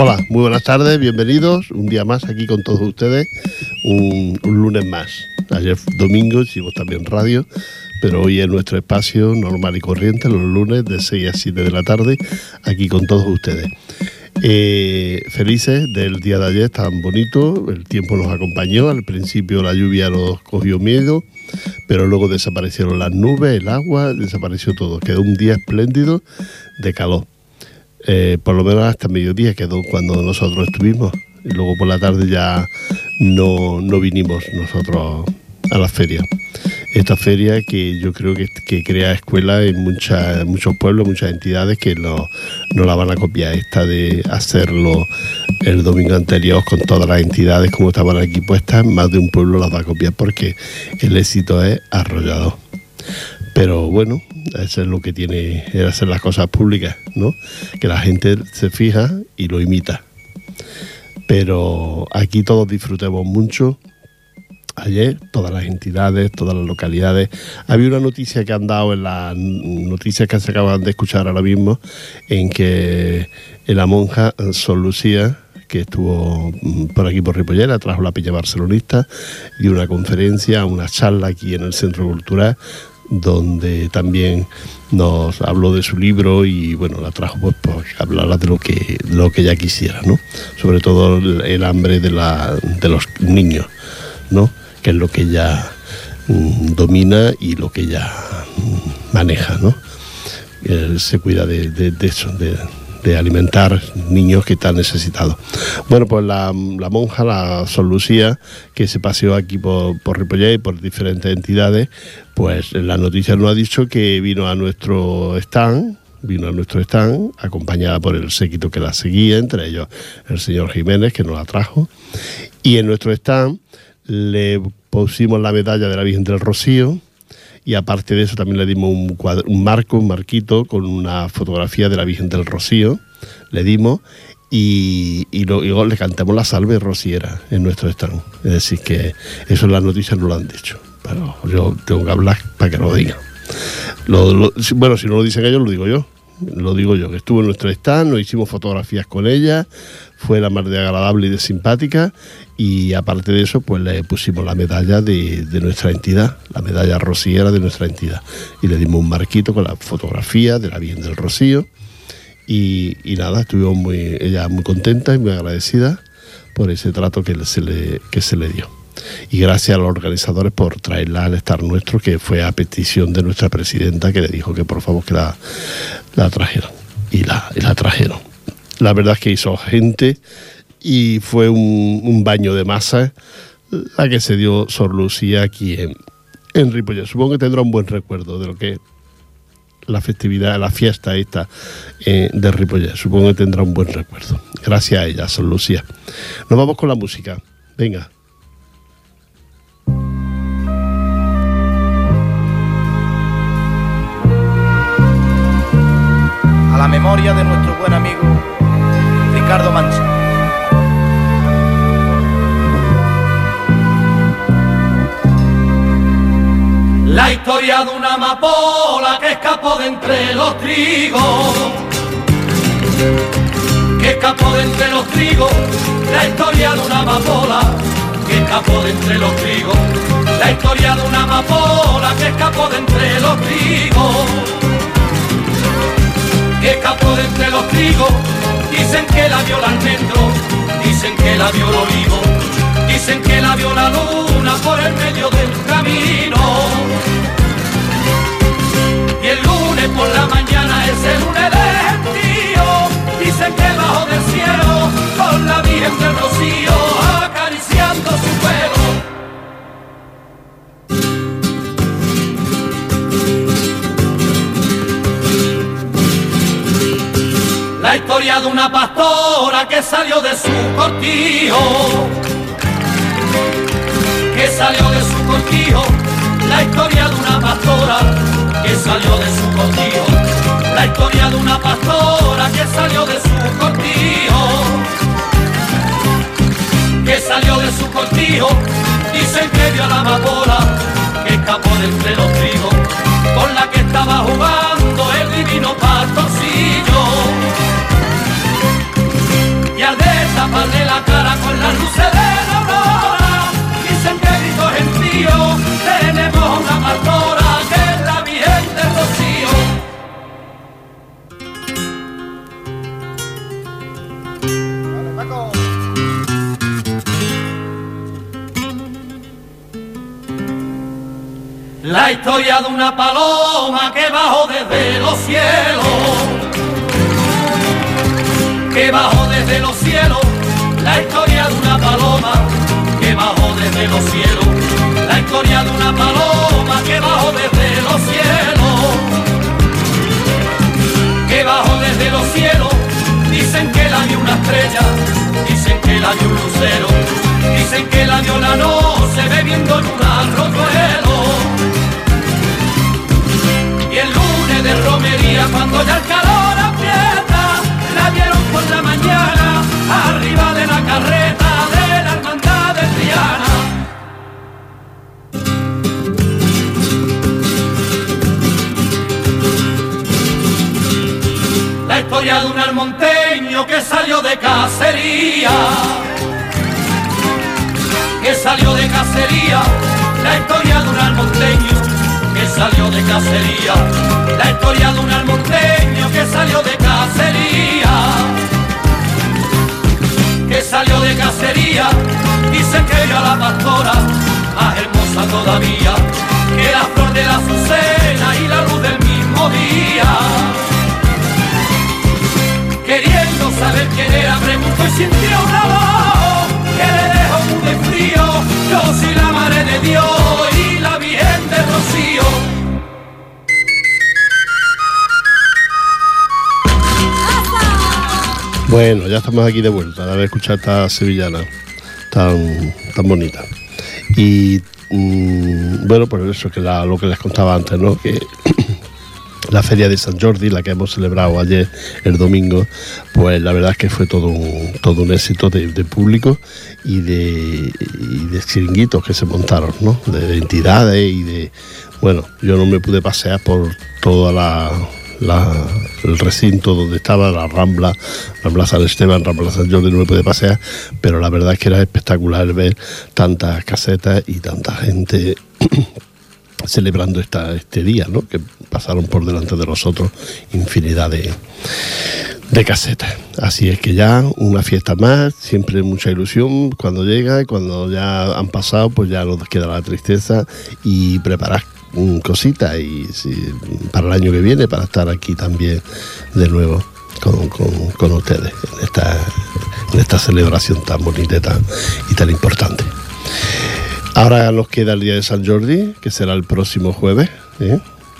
Hola, muy buenas tardes, bienvenidos un día más aquí con todos ustedes, un, lunes más. Ayer domingo hicimos también radio, pero hoy es nuestro espacio normal y corriente, los lunes de 6 a 7 de la tarde, aquí con todos ustedes. Eh, felices del día de ayer, tan bonito, el tiempo nos acompañó, al principio la lluvia nos cogió miedo, pero luego desaparecieron las nubes, el agua, desapareció todo, quedó un día espléndido de calor. Eh, por lo menos hasta mediodía quedó cuando nosotros estuvimos, y luego por la tarde ya no, no vinimos nosotros a la feria esta feria que yo creo que, crea escuelas en muchos pueblos, muchas entidades que no, la van a copiar. Esta de hacerlo el domingo anterior con todas las entidades como estaban aquí puestas, más de un pueblo las va a copiar porque el éxito es arrollado. Pero bueno, eso es lo que tiene hacer las cosas públicas, ¿no? Que la gente se fija y lo imita. Pero aquí todos disfrutemos mucho ayer, todas las entidades, todas las localidades. Había una noticia que han dado en las noticias que se acaban de escuchar ahora mismo, en que la monja Sol Lucía, que estuvo mm, por aquí por Ripollera, trajo la pilla barcelonista, dio una conferencia, una charla aquí en el Centro Cultural, donde también nos habló de su libro y bueno, la trajo pues, pues hablarla de lo que, lo que ella quisiera, ¿no? Sobre todo el, hambre de, la, de los niños, ¿no? que es lo que ella mm, domina y lo que ella mm, maneja, ¿no? se cuida de, eso, de, alimentar niños que están necesitados. Bueno, pues la, monja, la Sol Lucía, que se paseó aquí por, por y por diferentes entidades, pues la noticia nos ha dicho que vino a nuestro stand, vino a nuestro stand, acompañada por el séquito que la seguía, entre ellos el señor Jiménez, que nos la trajo, y en nuestro stand le pusimos la medalla de la Virgen del Rocío y aparte de eso también le dimos un, un marco, un marquito con una fotografía de la Virgen del Rocío, le dimos y, luego le cantamos la salve rociera en nuestro stand. Es decir, que eso las noticias no lo han dicho, pero yo tengo que hablar para que lo digan. bueno, si no lo dicen ellos, lo digo yo. Lo digo yo, que estuvo en nuestro stand, nos hicimos fotografías con ella, fue la más de agradable y de simpática y aparte de eso pues le pusimos la medalla de, nuestra entidad, la medalla rociera de nuestra entidad y le dimos un marquito con la fotografía de la Virgen del Rocío y, nada, estuvimos muy, ella muy contenta y muy agradecida por ese trato que se le, que se le dio. Y gracias a los organizadores por traerla al estar nuestro, que fue a petición de nuestra presidenta que le dijo que por favor que la, la trajeran. Y la, y la trajeron. La verdad es que hizo gente y fue un, baño de masa la que se dio Sor Lucía aquí en, en Supongo que tendrá un buen recuerdo de lo que la festividad, la fiesta esta eh, de Ripollet. Supongo que tendrá un buen recuerdo. Gracias a ella, Sor Lucía. Nos vamos con la música. Venga. A la memoria de nuestro buen amigo Ricardo Mancha. La historia de una amapola que escapó de entre los trigos. Que escapó de entre los trigos. La historia de una amapola que escapó de entre los trigos. La historia de una amapola que escapó de entre los trigos. Escapó de entre los trigos. Dicen que la vio el almendro, dicen que la vio el olivo, dicen que la vio la luna por el medio del camino. Y el lunes por la mañana es el lunes de tío, dicen que bajo del cielo con la Virgen del Rocío historia de una pastora que salió de su cortijo, que salió de su cortijo, la historia de una pastora que salió de su cortijo, la historia de una pastora que salió de su cortijo, que salió de su cortijo, dicen que vio a la amapola que escapó de entre los trigos, con la que estaba jugando el divino taparle la cara con las luces de la aurora. Dicen que grito gentío, tenemos una pastora que es la Virgen del Rocío. La historia de una paloma que bajó desde los cielos que bajó desde los cielos la historia de una paloma que bajó desde los cielos, la historia de una paloma que bajó desde los cielos, que bajó desde los cielos, dicen que la dio una estrella, dicen que la dio un lucero, dicen que la dio la noche bebiendo en un arroyuelo. Y el lunes de romería, cuando ya el calor aprieta, la vieron por la mañana, arriba de la carreta de la hermandad de Triana. La historia de un almonteño que salió de cacería, que salió de cacería, la historia de un almonteño que salió de cacería, la historia de un almonteño que salió de cacería, salió de cacería, dice que era la pastora, más hermosa todavía, que la flor de la azucena y la luz del mismo día. Queriendo saber quién era, preguntó y sintió una voz que le dejó muy frío. Yo soy la madre de Dios y la Virgen de Rocío. Bueno, ya estamos aquí de vuelta, de haber escuchado esta sevillana tan, tan bonita. Y mm, bueno, por eso que la- lo que les contaba antes, ¿no? Que la feria de San Jordi, la que hemos celebrado ayer, el domingo, pues la verdad es que fue todo un, todo un éxito de, público y de, y chiringuitos que se montaron, ¿no? De entidades y de... Bueno, yo no me pude pasear por toda la, la- el recinto donde estaba la Rambla, Rambla San Esteban, Rambla San Jordi, no me pude pasear, pero la verdad es que era espectacular ver tantas casetas y tanta gente celebrando esta, este día, ¿no? que pasaron por delante de nosotros infinidad de, de casetas. Así es que ya una fiesta más, siempre mucha ilusión cuando llega y cuando ya han pasado, pues ya nos queda la tristeza y preparar cositas y para el año que viene para estar aquí también de nuevo con, con- con ustedes en esta, en esta celebración tan bonita y tan, y tan importante. Ahora nos queda el día de San Jordi, que será el próximo jueves. ¿eh?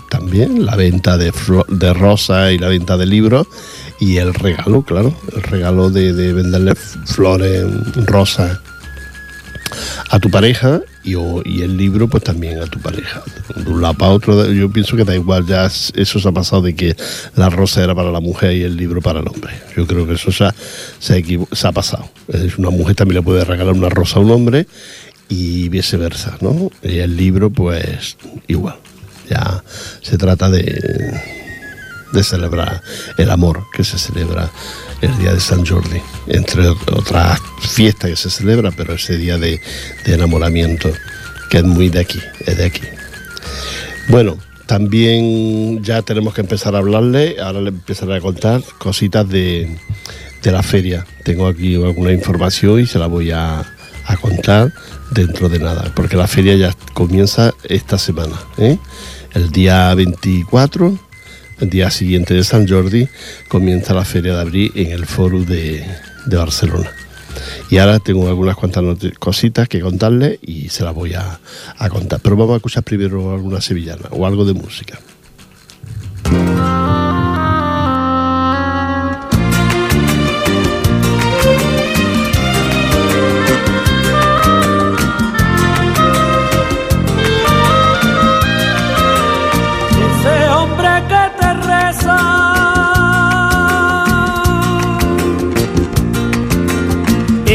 También la venta de, de rosas y la venta de libros. Y el regalo, claro, el regalo de, de venderle flores, rosas a tu pareja y, o- y el libro pues también a tu pareja. De un lado para otro, yo pienso que da igual, ya es- eso se ha pasado de que la rosa era para la mujer y el libro para el hombre. Yo creo que eso ha, se se ha pasado. Es una mujer también le puede regalar una rosa a un hombre y viceversa, ¿no? Y el libro pues igual. Ya se trata de, de celebrar el amor que se celebra el día de San Jordi, entre ot- otras fiestas que se celebra, pero ese día de, de enamoramiento, que es muy de aquí, es de aquí. Bueno, también ya tenemos que empezar a hablarle, ahora le empezaré a contar cositas de, de la feria. Tengo aquí alguna información y se la voy a, a contar dentro de nada, porque la feria ya comienza esta semana. ¿eh? El día 24, el día siguiente de San Jordi, comienza la feria de abril en el foro de, Barcelona. Y ahora tengo algunas cuantas cositas que contarles y se las voy a contar. Pero vamos a escuchar primero alguna sevillana o algo de música.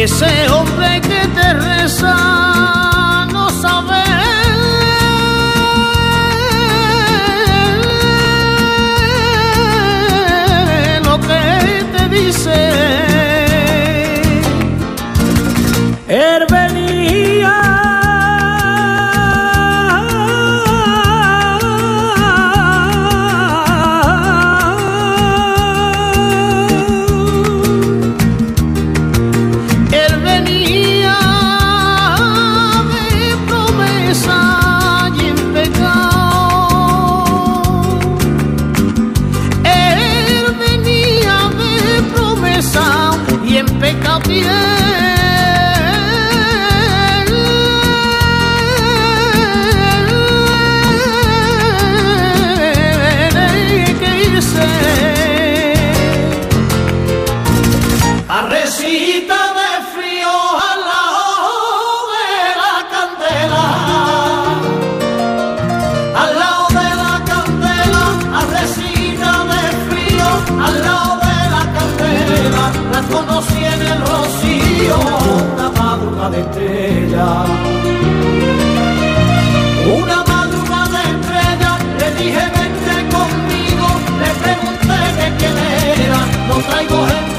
Ese Una madrugada estrella, le dije vente conmigo, le pregunté que quién era, no traigo gente.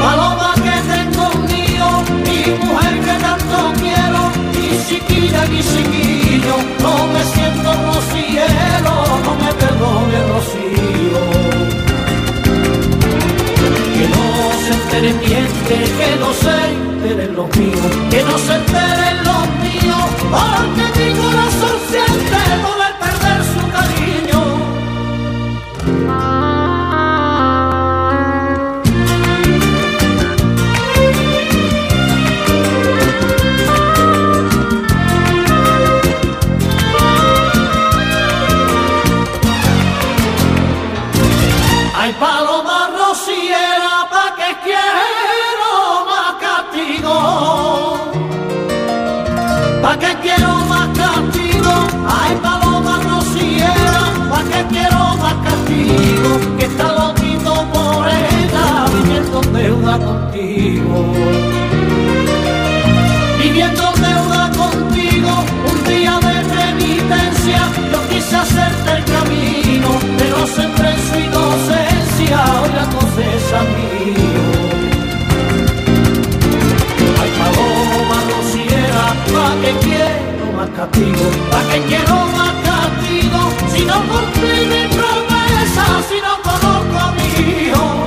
Paloma que tengo niño, mi mujer que tanto quiero, mi chiquilla, mi chiquillo, no me siento rociero, no me perdone rocío. Que no se enteren miente, que no se enteren los míos, que no se enteren los míos, porque más castigo, pa' que quiero más castigo, si no cumplí mi promesa, si no conozco a mi.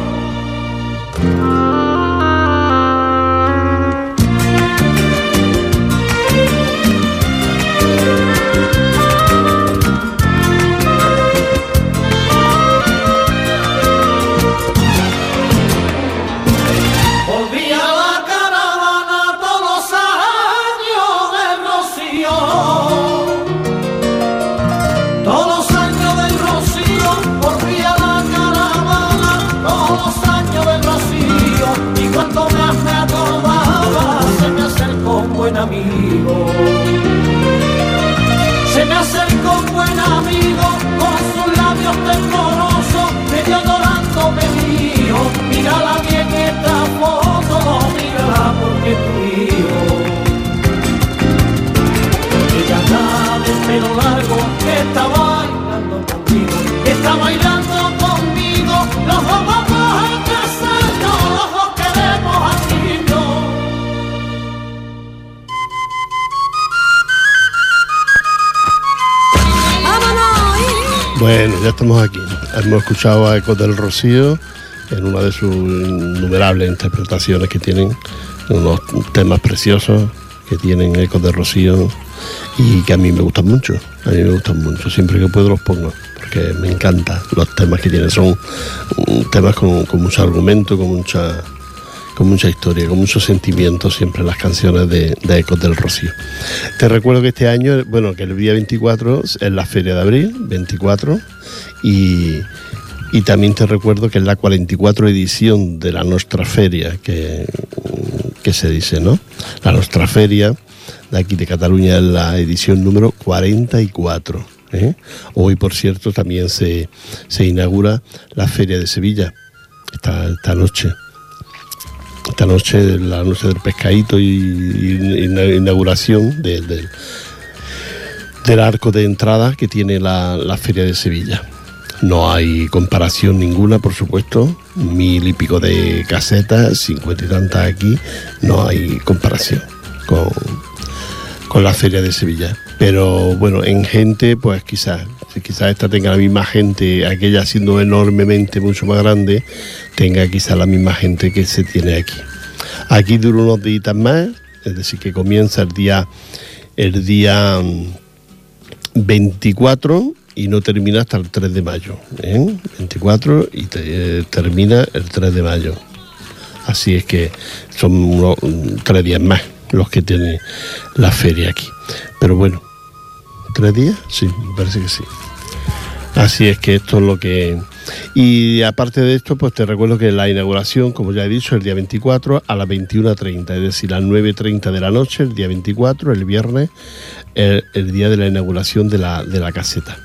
Ya estamos aquí. Hemos escuchado a Ecos del Rocío en una de sus innumerables interpretaciones que tienen, unos temas preciosos que tienen Ecos del Rocío y que a mí me gustan mucho. A mí me gustan mucho. Siempre que puedo los pongo porque me encantan los temas que tienen. Son temas con, con mucho argumento, con mucha con mucha historia, con mucho sentimiento siempre las canciones de, Ecos del Rocío. Te recuerdo que este año, bueno, que el día 24 es la Feria de Abril, 24, y, y también te recuerdo que es la 44 edición de la Nostra Feria, que, que se dice, ¿no? La Nostra Feria de aquí de Cataluña es la edición número 44. ¿eh? Hoy, por cierto, también se, se inaugura la Feria de Sevilla, esta, esta noche esta noche, la noche del pescadito y, y- inauguración de- del- del arco de entrada que tiene la, la Feria de Sevilla. No hay comparación ninguna, por supuesto. Mil y pico de casetas, cincuenta y tantas aquí. No hay comparación con, con la Feria de Sevilla. Pero bueno, en gente, pues quizás, quizás esta tenga la misma gente, aquella siendo enormemente mucho más grande, tenga quizás la misma gente que se tiene aquí. Aquí dura unos días más, es decir, que comienza el día, el día mm, 24 y no termina hasta el 3 de mayo. ¿eh? 24 y te- eh, termina el 3 de mayo. Así es que son unos, mm, tres días más los que tiene la feria aquí. Pero bueno, ¿tres días? Sí, me parece que sí. Así es que esto es lo que... Y aparte de esto, pues te recuerdo que la inauguración, como ya he dicho, el día 24 a las 21.30, es decir, a las 9.30 de la noche, el día 24, el viernes, el, día de la inauguración de la, de la caseta.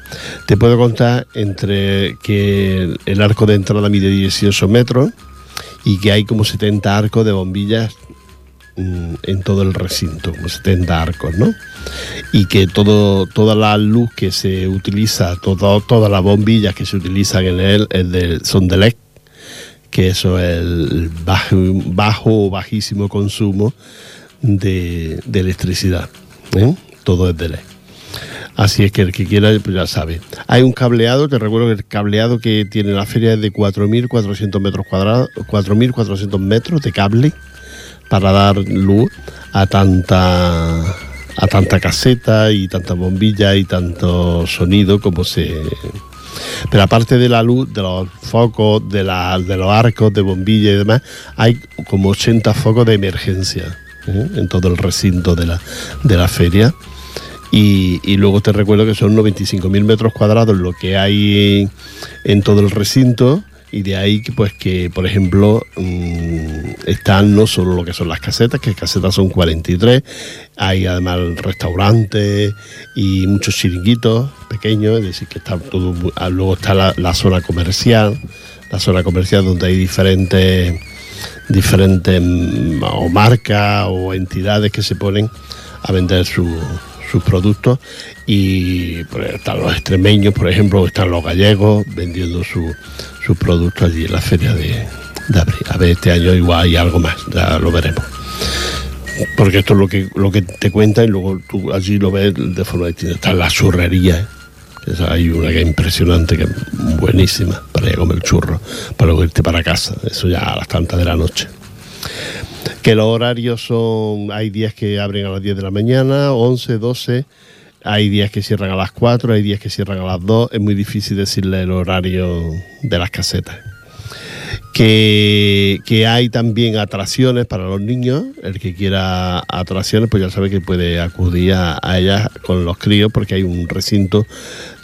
Te puedo contar entre que el, arco de entrada mide 18 metros y que hay como 70 arcos de bombillas en todo el recinto, como 70 arcos, ¿no? Y que todo, toda la luz que se utiliza, todas las bombillas que se utilizan en él son de LED, que eso es el bajo, o bajísimo consumo de, de electricidad. ¿eh? Todo es de LED. Así es que el que quiera pues ya sabe. Hay un cableado, te recuerdo que el cableado que tiene la feria es de 4.400 metros cuadrados, 4.400 metros de cable para dar luz a tanta a tanta caseta y tanta bombilla y tanto sonido como se pero aparte de la luz, de los focos, de, la, de los arcos de bombilla y demás, hay como 80 focos de emergencia ¿eh? en todo el recinto de la, de la feria. Y, y luego te recuerdo que son 95.000 metros cuadrados lo que hay en todo el recinto y de ahí que pues que por ejemplo mmm, están no solo lo que son las casetas que casetas son 43 hay además restaurantes y muchos chiringuitos pequeños es decir que está todo ah, luego está la, la zona comercial la zona comercial donde hay diferentes diferentes mm, o marcas o entidades que se ponen a vender su, sus productos y están los extremeños, por ejemplo, están los gallegos vendiendo sus su productos allí en la feria de, abril. A ver, este año igual hay algo más, ya lo veremos. Porque esto es lo que, lo que te cuenta y luego tú allí lo ves de forma distinta. Está la churrería, ¿eh? Hay una que es impresionante, que es buenísima para ir a comer churro, para irte para casa. Eso ya a las tantas de la noche que los horarios son, hay días que abren a las 10 de la mañana, 11, 12, hay días que cierran a las 4, hay días que cierran a las 2, es muy difícil decirle el horario de las casetas. Que, que, hay también atracciones para los niños, el que quiera atracciones, pues ya sabe que puede acudir a, ellas con los críos, porque hay un recinto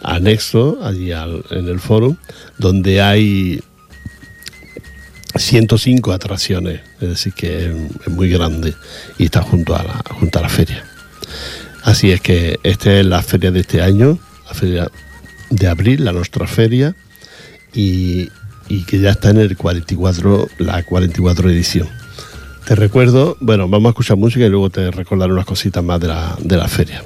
anexo allí al, en el foro, donde hay 105 atracciones, es decir, que es, muy grande y está junto a, la, junto a la feria. Así es que esta es la feria de este año, la feria de abril, la nuestra feria, y, y que ya está en el 44, la 44 edición. Te recuerdo, bueno, vamos a escuchar música y luego te recordaré unas cositas más de la, de la feria.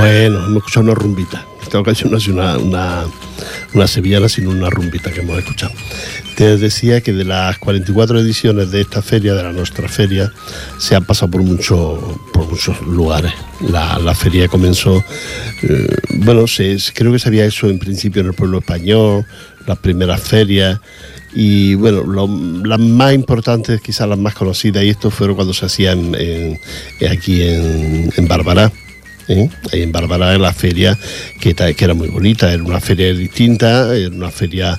Bueno, hemos escuchado una rumbita. Esta ocasión no es una, una, una sevillana, sino una rumbita que hemos escuchado. Te decía que de las 44 ediciones de esta feria, de la nuestra feria, se han pasado por, mucho, por muchos lugares. La, la feria comenzó, eh, bueno, se, creo que se había hecho en principio en el pueblo español, las primeras ferias, y bueno, las más importantes, quizás las más conocidas, y esto fueron cuando se hacían aquí en, en Barbará. ¿Eh? En Barbará, en la feria, que, era muy bonita, era una feria distinta, era una feria,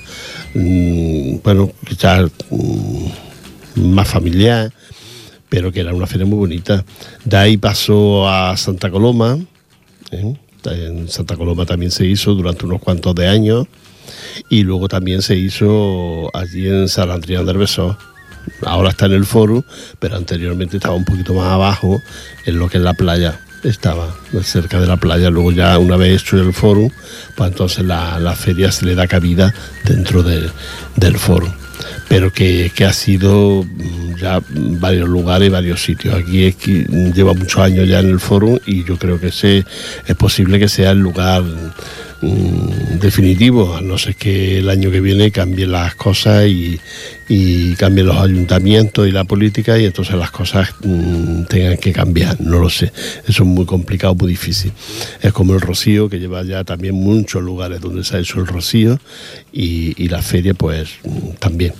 mm, bueno, quizás mm, más familiar, pero que era una feria muy bonita. De ahí pasó a Santa Coloma, ¿eh? en Santa Coloma también se hizo durante unos cuantos de años, y luego también se hizo allí en San Adrián del Besós. Ahora está en el foro, pero anteriormente estaba un poquito más abajo, en lo que es la playa. Estaba cerca de la playa. Luego ya una vez hecho el foro, pues entonces la, la feria se le da cabida dentro de- del foro. Pero que, que ha sido mm, ya varios lugares, varios sitios. Aquí es que lleva muchos años ya en el foro y yo creo que ese es posible que sea el lugar mm, definitivo, a no ser que el año que viene cambien las cosas y, y cambien los ayuntamientos y la política y entonces las cosas mm, tengan que cambiar, no lo sé. Eso es muy complicado, muy difícil. Es como el Rocío, que lleva ya también muchos lugares donde se ha hecho el Rocío y, y la feria pues mm, también.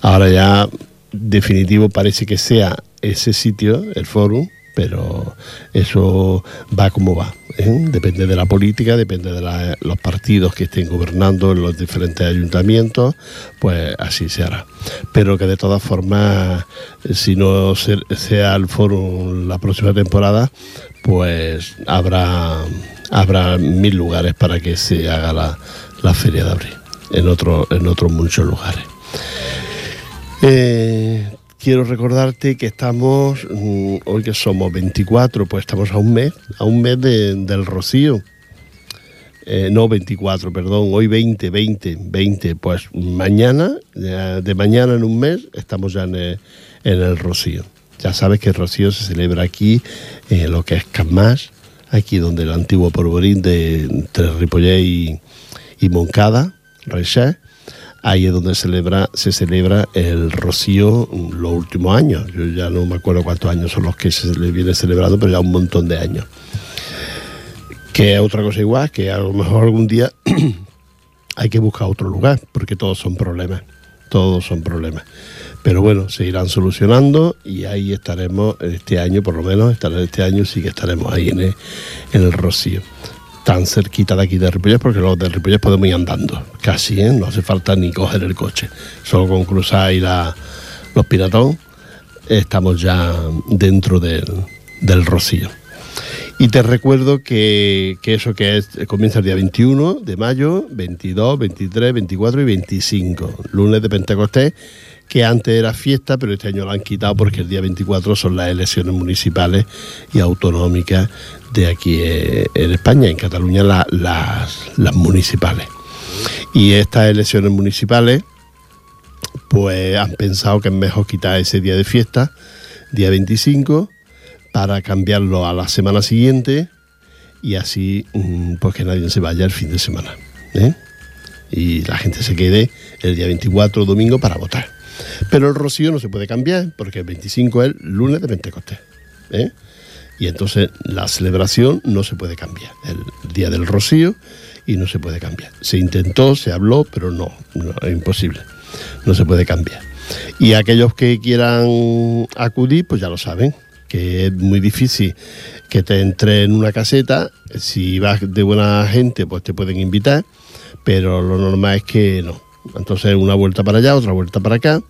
Ahora ya definitivo parece que sea ese sitio, el foro, pero eso va como va. ¿eh? Depende de la política, depende de los partidos que estén gobernando en los diferentes ayuntamientos, pues así se hará. Pero que de todas formas, si no se- sea el foro la próxima temporada, pues habrá, habrá mil lugares para que se haga la, la feria de abril, en, en otros muchos lugares. Eh, quiero recordarte que estamos, mm, hoy que somos 24, pues estamos a un mes, a un mes de- del Rocío. Eh, no 24, perdón, hoy 20, 20, 20, pues mañana, de mañana en un mes, estamos ya en el, Rocío. Ya sabes que el Rocío se celebra aquí, en lo que es Camás, aquí donde el antiguo polvorín de entre Ripollet y, y Moncada, Reixet, ahí es donde se celebra el Rocío los últimos años. Yo ya no me acuerdo cuántos años son los que se le viene celebrando, pero ya un montón de años. Que es otra cosa igual, que a lo mejor algún día hay que buscar otro lugar, porque todos son problemas, todos son problemas. Pero bueno, se irán solucionando y ahí estaremos este año, por lo menos, estará este año sí que estaremos ahí en el, en el Rocío. Tan cerquita de aquí de Ripollet, porque los de Ripollet podemos ir andando, casi, ¿eh? no hace falta ni coger el coche. Solo con cruzar ahí la, los piratón, estamos ya dentro del, del Rocío. Y te recuerdo que, que eso que es, comienza el día 21 de mayo, 22, 23, 24 y 25, lunes de Pentecostés, que antes era fiesta, pero este año lo han quitado porque el día 24 son las elecciones municipales y autonómicas de aquí eh, en España, en Cataluña la- las, las municipales. Y estas elecciones municipales, pues han pensado que es mejor quitar ese día de fiesta, día 25, para cambiarlo a la semana siguiente y así mm, pues que nadie se vaya el fin de semana. ¿eh? Y la gente se quede el día 24 domingo para votar. Pero el rocío no se puede cambiar porque el 25 es lunes de Pentecostés. ¿eh? Y entonces la celebración no se puede cambiar. El día del rocío y no se puede cambiar. Se intentó, se habló, pero no, no es imposible. No se puede cambiar. Y aquellos que quieran acudir, pues ya lo saben, que es muy difícil que te entre en una caseta. Si vas de buena gente, pues te pueden invitar, pero lo normal es que no. Entonces una vuelta para allá, otra vuelta para acá.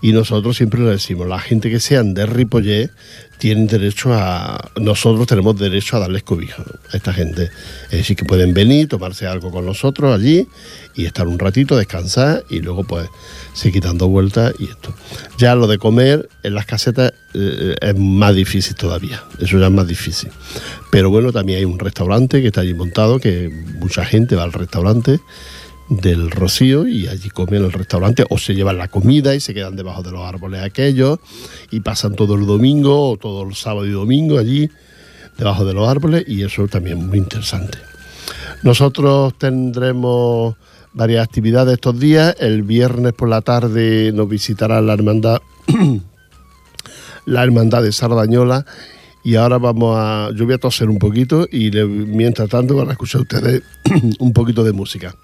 Y nosotros siempre le decimos, la gente que sean de Ripollet tienen derecho a, nosotros tenemos derecho a darles cobijo a esta gente. Es decir, que pueden venir, tomarse algo con nosotros allí y estar un ratito, descansar y luego pues seguir dando vueltas y esto. Ya lo de comer en las casetas eh, es más difícil todavía, eso ya es más difícil. Pero bueno, también hay un restaurante que está allí montado, que mucha gente va al restaurante del Rocío y allí comen en el restaurante o se llevan la comida y se quedan debajo de los árboles aquellos y pasan todo el domingo o todo el sábado y domingo allí debajo de los árboles y eso también muy interesante. Nosotros tendremos varias actividades estos días. El viernes por la tarde nos visitará la hermandad, la hermandad de Sardañola. Y ahora vamos a. Yo voy a toser un poquito y mientras tanto van a escuchar ustedes un poquito de música.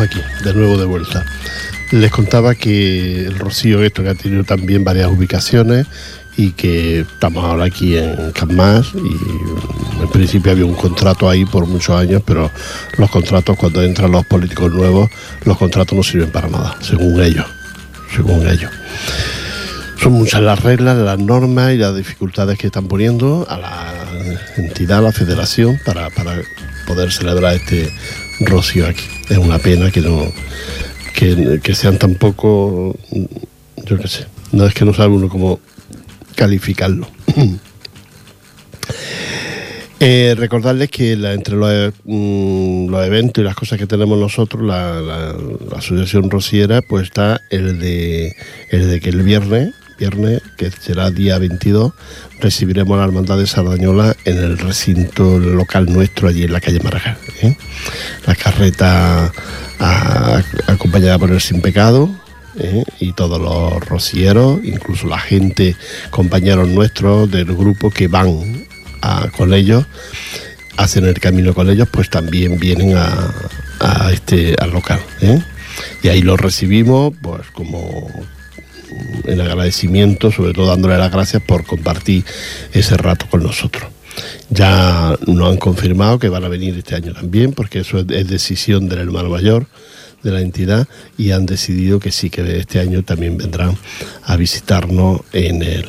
Aquí, de nuevo de vuelta. Les contaba que el Rocío esto que ha tenido también varias ubicaciones y que estamos ahora aquí en Camás y en principio había un contrato ahí por muchos años, pero los contratos cuando entran los políticos nuevos, los contratos no sirven para nada, según ellos, según ellos. Son muchas las reglas, las normas y las dificultades que están poniendo a la entidad, a la federación, para, para poder celebrar este rocío aquí. Es una pena que no que, que sean tan poco, yo qué sé, no es que no sabe uno cómo calificarlo. Eh, recordarles que la- entre los, mm, los eventos y las cosas que tenemos nosotros, la- la Asociación Rociera, pues está el de, el de que el viernes, viernes, que será día 22, recibiremos a la Hermandad de Sardañola en el recinto local nuestro, allí en la calle Marajá. ¿eh? La carreta a- acompañada por el Sin Pecado, ¿eh? y todos los rocieros, incluso la gente, compañeros nuestros del grupo que van con ellos, hacen el camino con ellos, pues también vienen a, a este al local. ¿eh? Y ahí los recibimos, pues como en agradecimiento, sobre todo dándole las gracias por compartir ese rato con nosotros. Ya nos han confirmado que van a venir este año también, porque eso es, es decisión del hermano mayor de la entidad y han decidido que sí, que este año también vendrán a visitarnos en el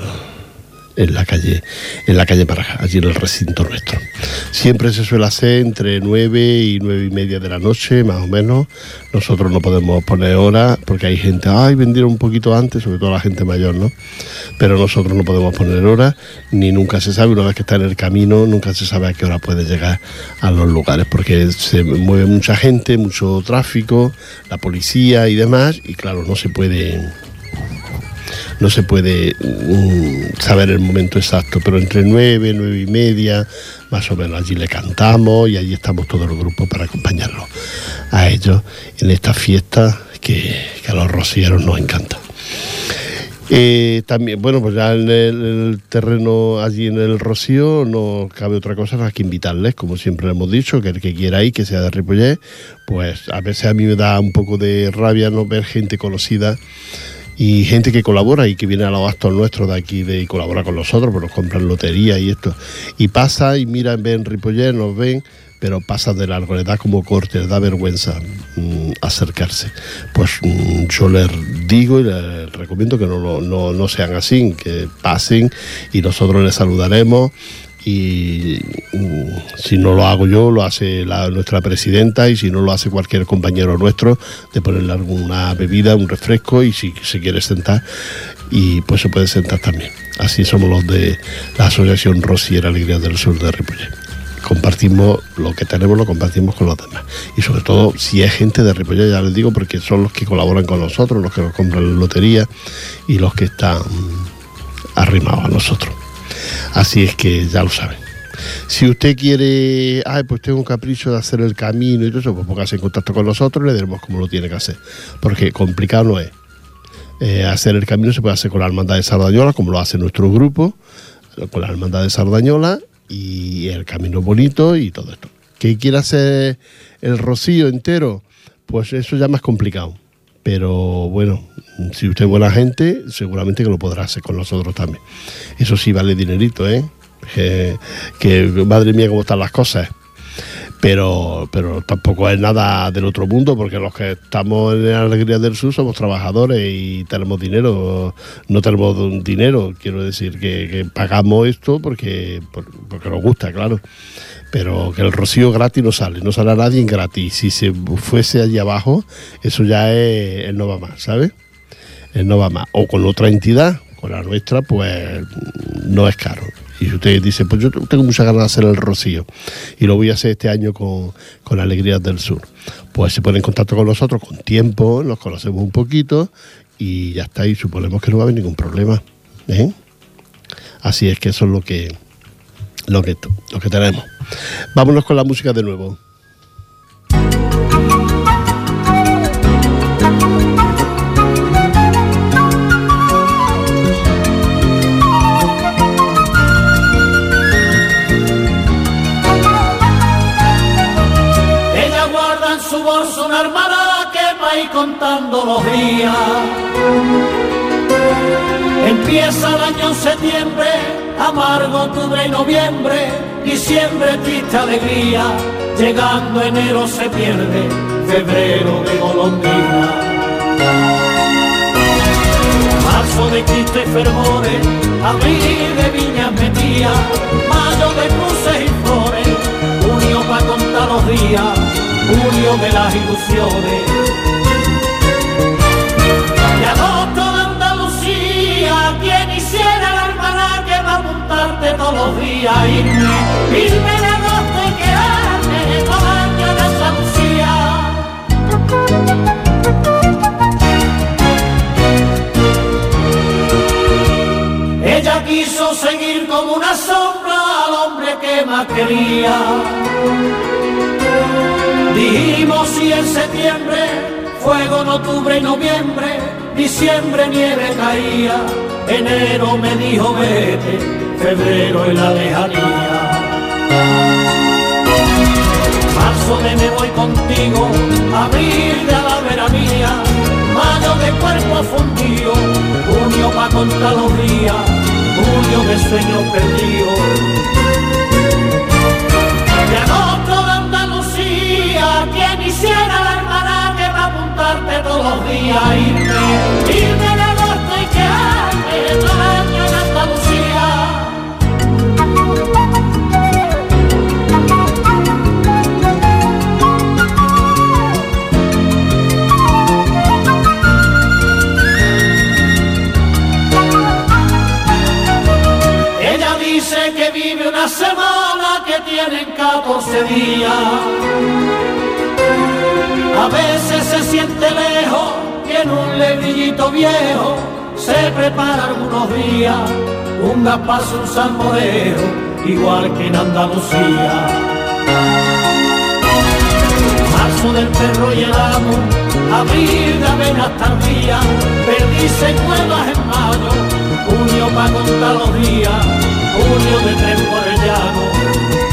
en la calle en la calle Paraja, allí en el recinto nuestro. Siempre se suele hacer entre 9 y nueve y media de la noche, más o menos. Nosotros no podemos poner hora porque hay gente, ay, vendieron un poquito antes, sobre todo la gente mayor, ¿no? Pero nosotros no podemos poner hora, ni nunca se sabe, una vez que está en el camino, nunca se sabe a qué hora puede llegar a los lugares, porque se mueve mucha gente, mucho tráfico, la policía y demás, y claro, no se puede no se puede mm, saber el momento exacto, pero entre nueve, nueve y media, más o menos allí le cantamos y allí estamos todo el grupo para acompañarlos a ellos en esta fiesta que, que a los rocieros nos encanta. Eh, también, bueno, pues ya en el, el terreno allí en el Rocío no cabe otra cosa más que invitarles, como siempre hemos dicho, que el que quiera ir, que sea de Ripollet, pues a veces a mí me da un poco de rabia no ver gente conocida y gente que colabora y que viene a los actos nuestros de aquí de, y colabora con nosotros, pues nos compran lotería y esto. Y pasa y mira, ven Ripollet, nos ven, pero pasa de largo, le da como corte, le da vergüenza mm, acercarse. Pues mm, yo les digo y les recomiendo que no, no, no sean así, que pasen y nosotros les saludaremos y mm, si no lo hago yo, lo hace la- nuestra presidenta y si no lo hace cualquier compañero nuestro, de ponerle alguna bebida, un refresco y si se quiere sentar, y pues se puede sentar también. Así somos los de la Asociación Rosiera Alegría del Sur de Ripollet. Compartimos lo que tenemos, lo compartimos con los demás. Y sobre todo, si es gente de Ripollet, ya les digo, porque son los que colaboran con nosotros, los que nos compran la lotería y los que están mm, arrimados a nosotros. Así es que ya lo saben. Si usted quiere, ay, pues tengo un capricho de hacer el camino y todo eso, pues póngase en contacto con nosotros y le diremos cómo lo tiene que hacer. Porque complicado no es. Eh, hacer el camino se puede hacer con la Hermandad de Sardañola, como lo hace nuestro grupo, con la Hermandad de Sardañola y el camino bonito y todo esto. ¿Que quiera hacer el rocío entero? Pues eso ya más complicado. Pero bueno, si usted es buena gente, seguramente que lo podrá hacer con nosotros también. Eso sí vale dinerito, ¿eh? Que, que, madre mía, cómo están las cosas. Pero, pero tampoco es nada del otro mundo, porque los que estamos en la Alegría del Sur somos trabajadores y tenemos dinero. No tenemos dinero, quiero decir, que, que pagamos esto porque, por- porque nos gusta, claro. Pero que el rocío gratis no sale, no sale a nadie gratis. Si se fuese allí abajo, eso ya es, el no va más, ¿sabes? No va más. O con otra entidad, con la nuestra, pues no es caro. Y usted dice, pues yo tengo muchas ganas de hacer el rocío y lo voy a hacer este año con, con Alegrías del Sur, pues se pone en contacto con nosotros con tiempo, nos conocemos un poquito y ya está, y suponemos que no va a haber ningún problema. ¿eh? Así es que eso es lo que, lo que, lo que tenemos. Vámonos con la música de nuevo. Contando los días. Empieza el año septiembre, amargo octubre y noviembre, diciembre triste alegría, llegando enero se pierde, febrero de golondrina. Marzo de y fervores, abril de viñas metía, mayo de cruces y flores, junio pa' contar los días, julio de las ilusiones. Todos los días irme, irme de agosto y quedarme todo. Ella quiso seguir como una sombra al hombre que más quería. Dijimos si en septiembre, fuego en octubre y noviembre, diciembre nieve caía, enero me dijo vete, febrero en la lejanía. Marzo de me voy contigo, abril de la vera mía, mayo de cuerpo fundido, junio pa' contar los días, julio de sueños perdidos. De agosto de Andalucía, quien hiciera la hermana que va a apuntarte todos los días, irme, irme de agosto y quedarme todo el año en Andalucía. Tienen 14 días. A veces se siente lejos y en un lebrillito viejo se prepara algunos días un gapazo, un salmorejo, igual que en Andalucía. Marzo del perro y el amo, abril de avenas tardías, perdices y cuevas en mayo, junio pa' contar los días, junio de tren por el llano.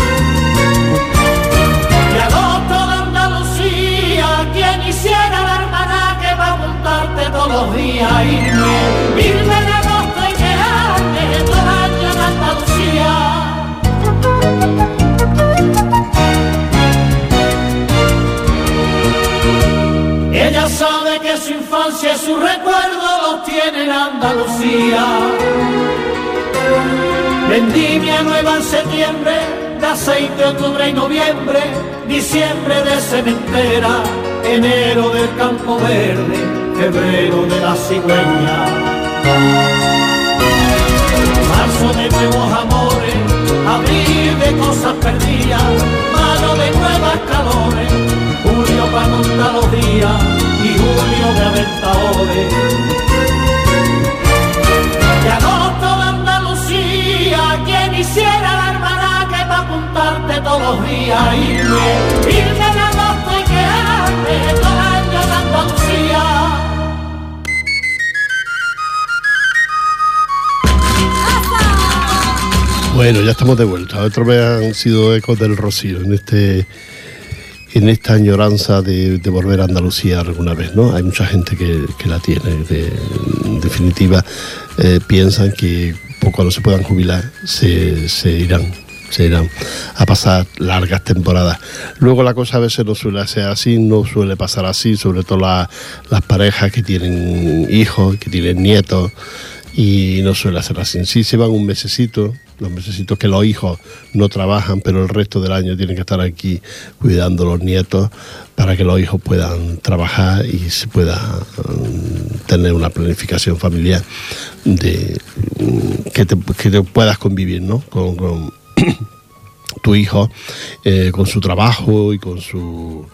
Todos los días, irme, irme de agosto y quedarme todo el año en Andalucía. Ella sabe que su infancia y su recuerdo los tiene en Andalucía. Vendimia nueva en septiembre, de aceite octubre y noviembre, diciembre de cementera, enero del campo verde, febrero de la cigüeña. Marzo de nuevos amores, abril de cosas perdidas, mano de nuevas calores, julio para contar los días y julio de aventadores. De agosto de Andalucía, quien hiciera la hermana que va a apuntarte todos los días, irme, irme de agosto y quedarme Bueno, ya estamos de vuelta. Otra vez han sido ecos del Rocío en este en esta añoranza de, volver a Andalucía alguna vez, ¿no? Hay mucha gente que, que la tiene. En definitiva, eh, piensan que cuando se puedan jubilar se, se irán se irán a pasar largas temporadas. Luego la cosa a veces no suele ser así, no suele pasar así, sobre todo la- las parejas que tienen hijos, que tienen nietos, y no suele ser así. Sí se van un mesecito, los mesecitos que los hijos no trabajan, pero el resto del año tienen que estar aquí cuidando los nietos para que los hijos puedan trabajar y se pueda mm, tener una planificación familiar de mm, que te, puedas convivir, ¿no? Con- con, tu hijo eh, con su trabajo y con su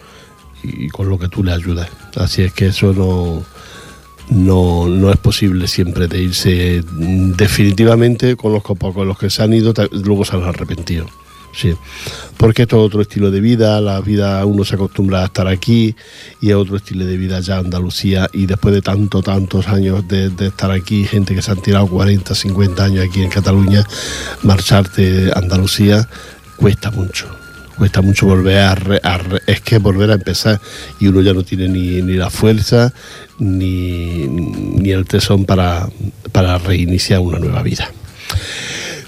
y con lo que tú le ayudas. Así es que eso no, no, no es posible siempre de irse definitivamente con los, con los que se han ido, luego se han arrepentido. Sí, porque esto es otro estilo de vida, la vida uno se acostumbra a estar aquí y es otro estilo de vida ya Andalucía y después de tanto, tantos años de, de estar aquí, gente que se han tirado 40, 50 años aquí en Cataluña, marcharte a Andalucía cuesta mucho. Cuesta mucho volver a, re- a re- es que volver a empezar y uno ya no tiene ni, ni la fuerza ni, ni el tesón para, para reiniciar una nueva vida.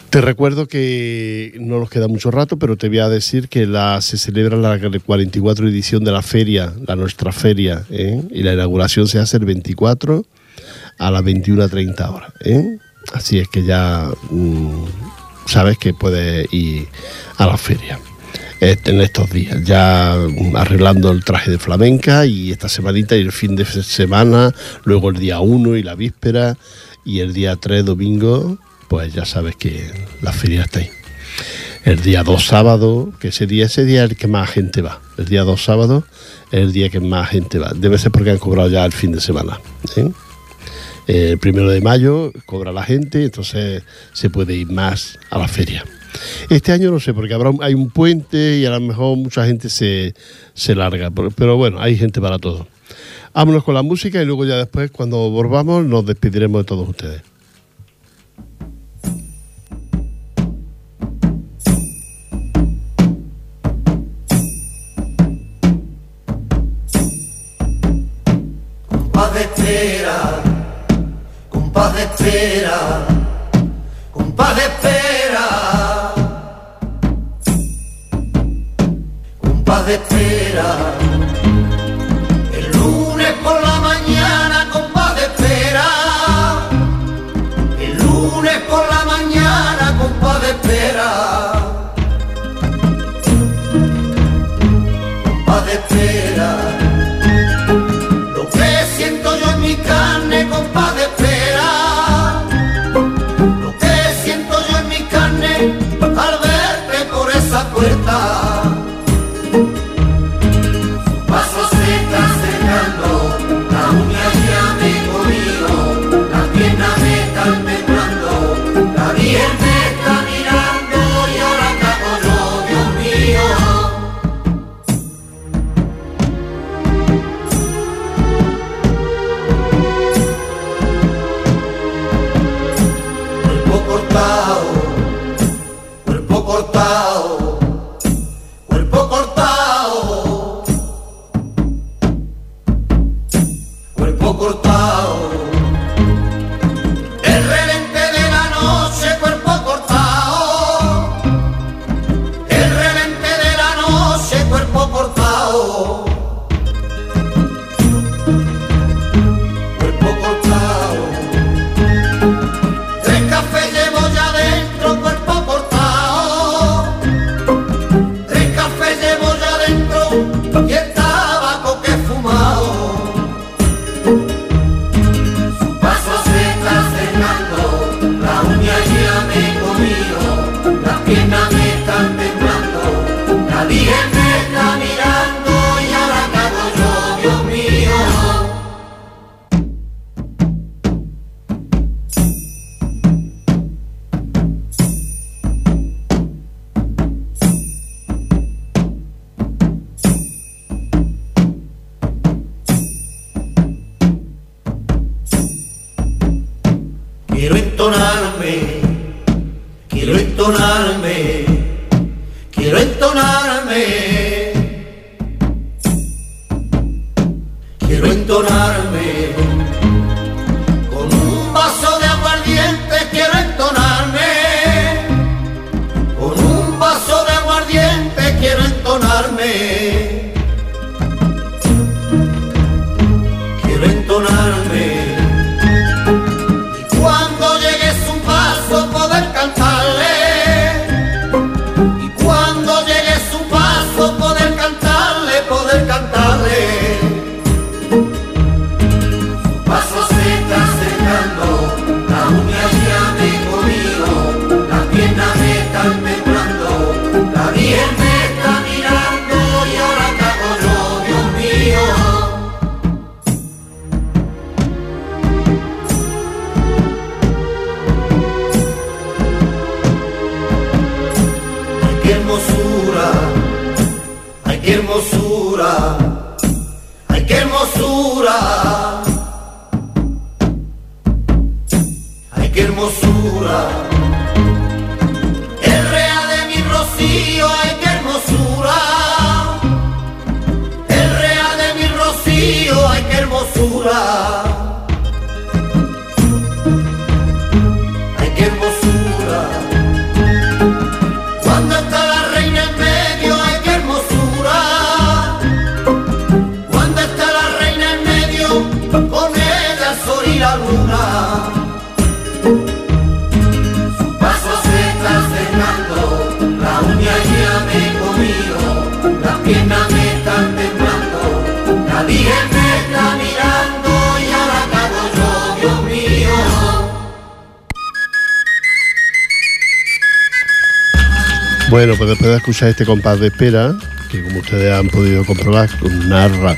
Te recuerdo que no nos queda mucho rato, pero te voy a decir que la, se celebra la 44 edición de la feria, la nuestra feria, ¿eh? y la inauguración se hace el 24 a las 21.30 horas. ¿eh? Así es que ya mm, sabes que puedes ir a la feria en estos días, ya arreglando el traje de flamenca y esta semanita y el fin de semana, luego el día 1 y la víspera y el día 3 domingo pues ya sabes que la feria está ahí. El día 2 sábado, que ese día, ese día es el que más gente va. El día 2 sábado es el día que más gente va. Debe ser porque han cobrado ya el fin de semana. ¿eh? El primero de mayo cobra la gente, entonces se puede ir más a la feria. Este año no sé, porque habrá, hay un puente y a lo mejor mucha gente se, se larga, pero, pero bueno, hay gente para todo. Vámonos con la música y luego ya después, cuando volvamos, nos despediremos de todos ustedes. Escuchar este compás de espera, que como ustedes han podido comprobar, narra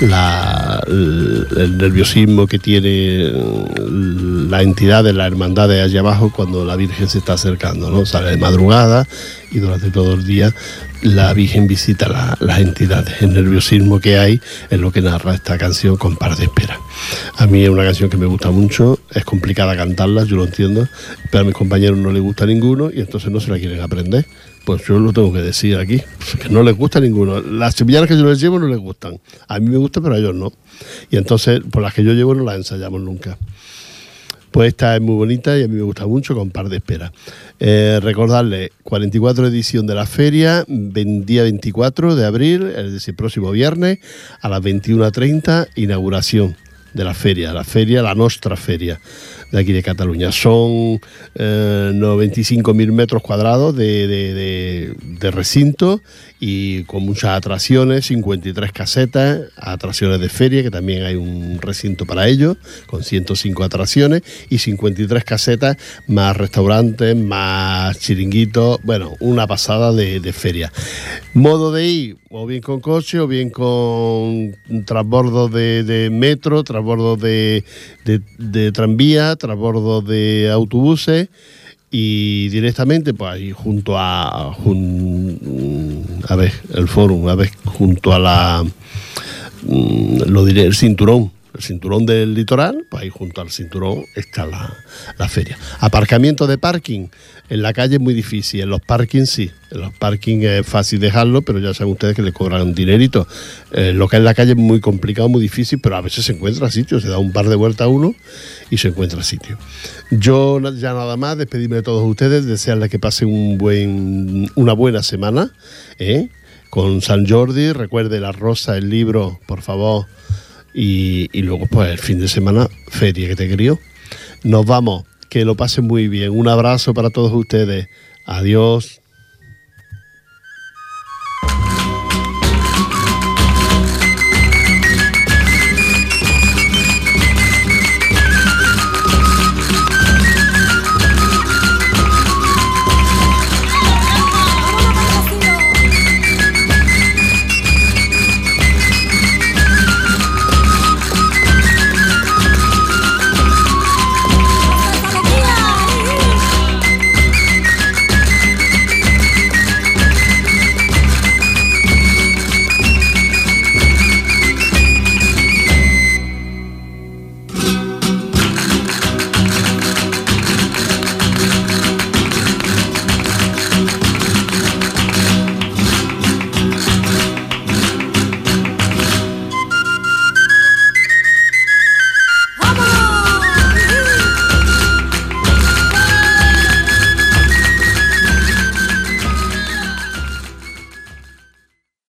el, nerviosismo que tiene la entidad de la hermandad de allá abajo cuando la Virgen se está acercando, ¿no? Sale de madrugada y durante todo el día la Virgen visita la- las entidades. El nerviosismo que hay es lo que narra esta canción con de espera. A mí es una canción que me gusta mucho, es complicada cantarla, yo lo entiendo, pero a mis compañeros no les gusta ninguno y entonces no se la quieren aprender. Pues yo lo tengo que decir aquí, que no les gusta ninguno. Las sevillanas que yo les llevo no les gustan. A mí me gusta, pero a ellos no. Y entonces, por las que yo llevo no las ensayamos nunca. Pues esta es muy bonita y a mí me gusta mucho con par de espera. Eh, recordarle, 44 edición de la feria, día 24 de abril, es decir, próximo viernes, a las 21.30, inauguración de la feria, la feria, la nostra feria de aquí de Cataluña. Son eh, 95.000 metros cuadrados de, de- recinto y con muchas atracciones, 53 casetas, atracciones de feria, que también hay un recinto para ello, con 105 atracciones y 53 casetas, más restaurantes, más chiringuitos, bueno, una pasada de, feria. Modo de ir, o bien con coche, o bien con transbordos de, metro, transbordos de, de, de tranvía, transbordos de autobuses y directamente pues ahí junto a jun- a ver el fórum a ver junto a la mm, lo diré el cinturón el cinturón del litoral pues ahí junto al cinturón está la, la feria aparcamiento de parking en la calle es muy difícil en los parkings sí en los parkings es fácil dejarlo pero ya saben ustedes que le cobran un dinerito Eh, lo que es la calle es muy complicado muy difícil pero a veces se encuentra sitio se da un par de vueltas a uno y se encuentra sitio yo ya nada más, despedirme de todos ustedes, desearles que pasen un buen, una buena semana ¿eh? con San Jordi. Recuerde la rosa, el libro, por favor. Y, luego, pues el fin de semana, feria que te crió. Nos vamos, que lo pasen muy bien. Un abrazo para todos ustedes. Adiós.